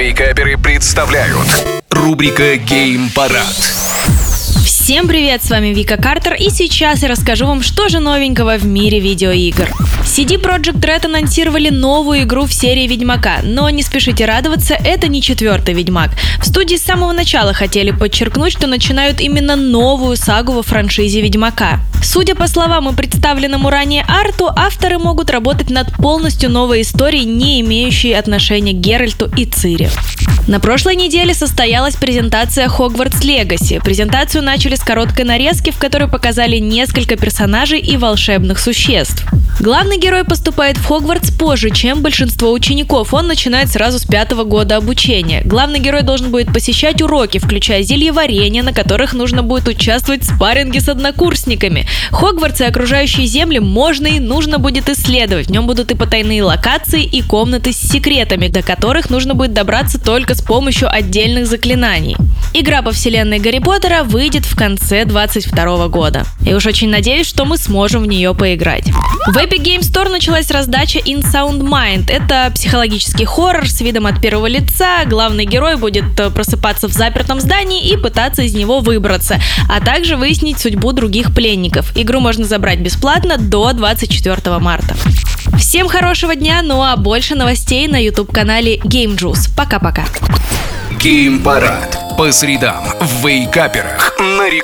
Вейкаперы представляют рубрика Гейм Парад. Всем привет, с вами Вика Картер, и сейчас я расскажу вам, что же новенького в мире видеоигр. CD Projekt Red анонсировали новую игру в серии Ведьмака, но не спешите радоваться, это не четвертый Ведьмак. В студии с самого начала хотели подчеркнуть, что начинают именно новую сагу во франшизе Ведьмака. Судя по словам и представленному ранее арту, авторы могут работать над полностью новой историей, не имеющей отношения к Геральту и Цири. На прошлой неделе состоялась презентация Hogwarts Legacy. Презентацию начали с короткой нарезки, в которой показали несколько персонажей и волшебных существ. Главный герой поступает в Хогвартс позже, чем большинство учеников. Он начинает сразу с пятого года обучения. Главный герой должен будет посещать уроки, включая зельеварение, на которых нужно будет участвовать в спарринге с однокурсниками. Хогвартс и окружающие земли можно и нужно будет исследовать. В нем будут и потайные локации, и комнаты с секретами, до которых нужно будет добраться только с помощью отдельных заклинаний. Игра по вселенной Гарри Поттера выйдет в конце 2022 года. И уж очень надеюсь, что мы сможем в нее поиграть. Epic Game Store началась раздача In Sound Mind. Это психологический хоррор с видом от первого лица. Главный герой будет э, просыпаться в запертом здании и пытаться из него выбраться, а также выяснить судьбу других пленников. Игру можно забрать бесплатно до 24 марта. Всем хорошего дня, ну а больше новостей на YouTube-канале Game Juice. Пока-пока. Гейм Парад. По средам в Вейкаперах на.